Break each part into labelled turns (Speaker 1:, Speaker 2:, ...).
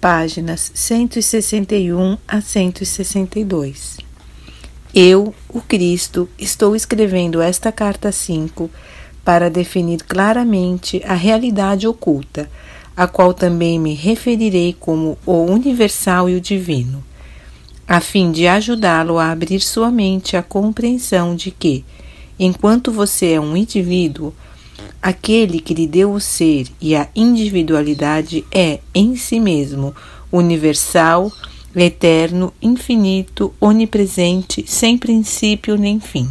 Speaker 1: páginas 161 a 162. Eu, o Cristo, estou escrevendo esta carta 5 para definir claramente a realidade oculta, a qual também me referirei como o universal e o divino, a fim de ajudá-lo a abrir sua mente à compreensão de que, enquanto você é um indivíduo, Aquele que lhe deu o ser e a individualidade é, em si mesmo, universal, eterno, infinito, onipresente, sem princípio nem fim.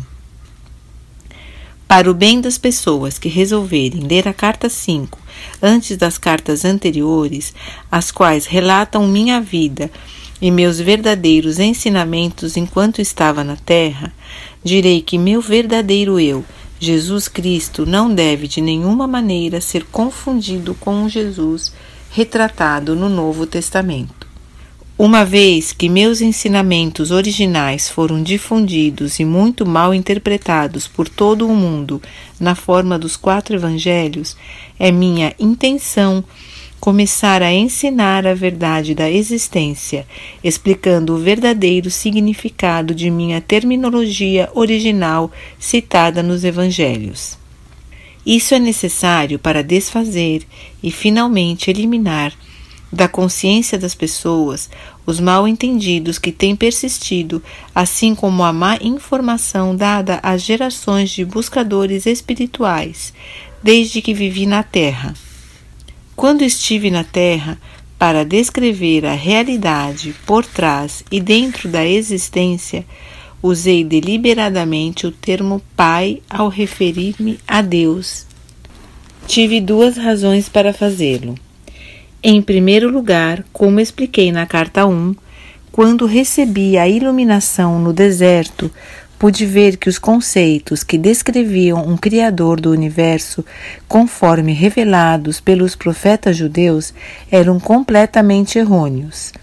Speaker 1: Para o bem das pessoas que resolverem ler a carta 5 antes das cartas anteriores, as quais relatam minha vida e meus verdadeiros ensinamentos enquanto estava na terra, direi que meu verdadeiro eu Jesus Cristo não deve de nenhuma maneira ser confundido com o Jesus retratado no Novo Testamento. Uma vez que meus ensinamentos originais foram difundidos e muito mal interpretados por todo o mundo na forma dos quatro evangelhos, é minha intenção começar a ensinar a verdade da existência, explicando o verdadeiro significado de minha terminologia original citada nos Evangelhos. Isso é necessário para desfazer e finalmente eliminar da consciência das pessoas os mal entendidos que têm persistido, assim como a má informação dada às gerações de buscadores espirituais, desde que vivi na Terra. Quando estive na Terra para descrever a realidade por trás e dentro da existência, usei deliberadamente o termo Pai ao referir-me a Deus. Tive duas razões para fazê-lo. Em primeiro lugar, como expliquei na carta 1, quando recebi a iluminação no deserto, pude ver que os conceitos que descreviam um Criador do universo, conforme revelados pelos profetas judeus, eram completamente errôneos.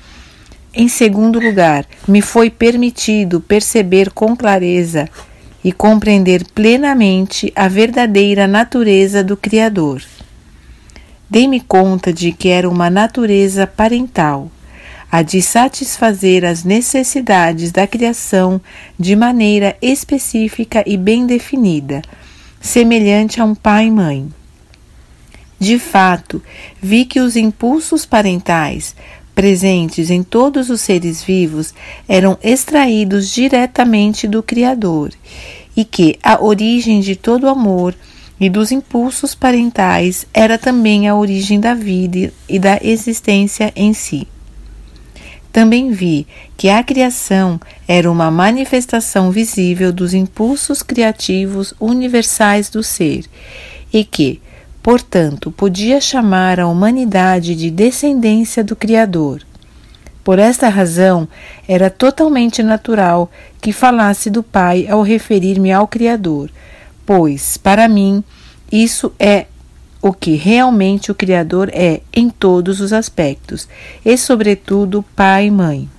Speaker 1: Em segundo lugar, me foi permitido perceber com clareza e compreender plenamente a verdadeira natureza do Criador. Dei-me conta de que era uma natureza parental a de satisfazer as necessidades da criação de maneira específica e bem definida, semelhante a um pai e mãe. De fato, vi que os impulsos parentais presentes em todos os seres vivos eram extraídos diretamente do Criador e que a origem de todo amor e dos impulsos parentais era também a origem da vida e da existência em si. Também vi que a criação era uma manifestação visível dos impulsos criativos universais do ser e que, portanto, podia chamar a humanidade de descendência do Criador. Por esta razão, era totalmente natural que falasse do Pai ao referir-me ao Criador, pois, para mim, isso é o que realmente o Criador é em todos os aspectos, e, sobretudo, pai e mãe.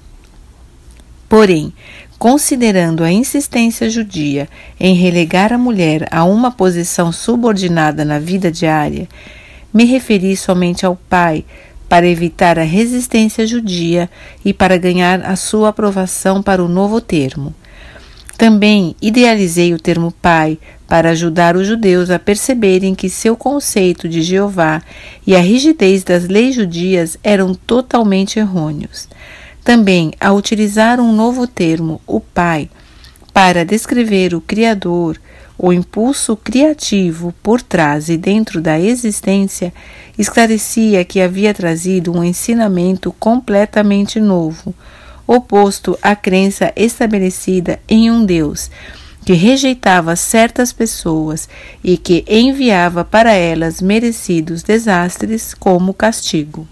Speaker 1: Porém, considerando a insistência judia em relegar a mulher a uma posição subordinada na vida diária, me referi somente ao pai para evitar a resistência judia e para ganhar a sua aprovação para o novo termo. Também idealizei o termo pai para ajudar os judeus a perceberem que seu conceito de Jeová e a rigidez das leis judias eram totalmente errôneos. Também, a utilizar um novo termo, o Pai, para descrever o Criador, o impulso criativo por trás e dentro da existência, esclarecia que havia trazido um ensinamento completamente novo, oposto à crença estabelecida em um Deus que rejeitava certas pessoas e que enviava para elas merecidos desastres como castigo.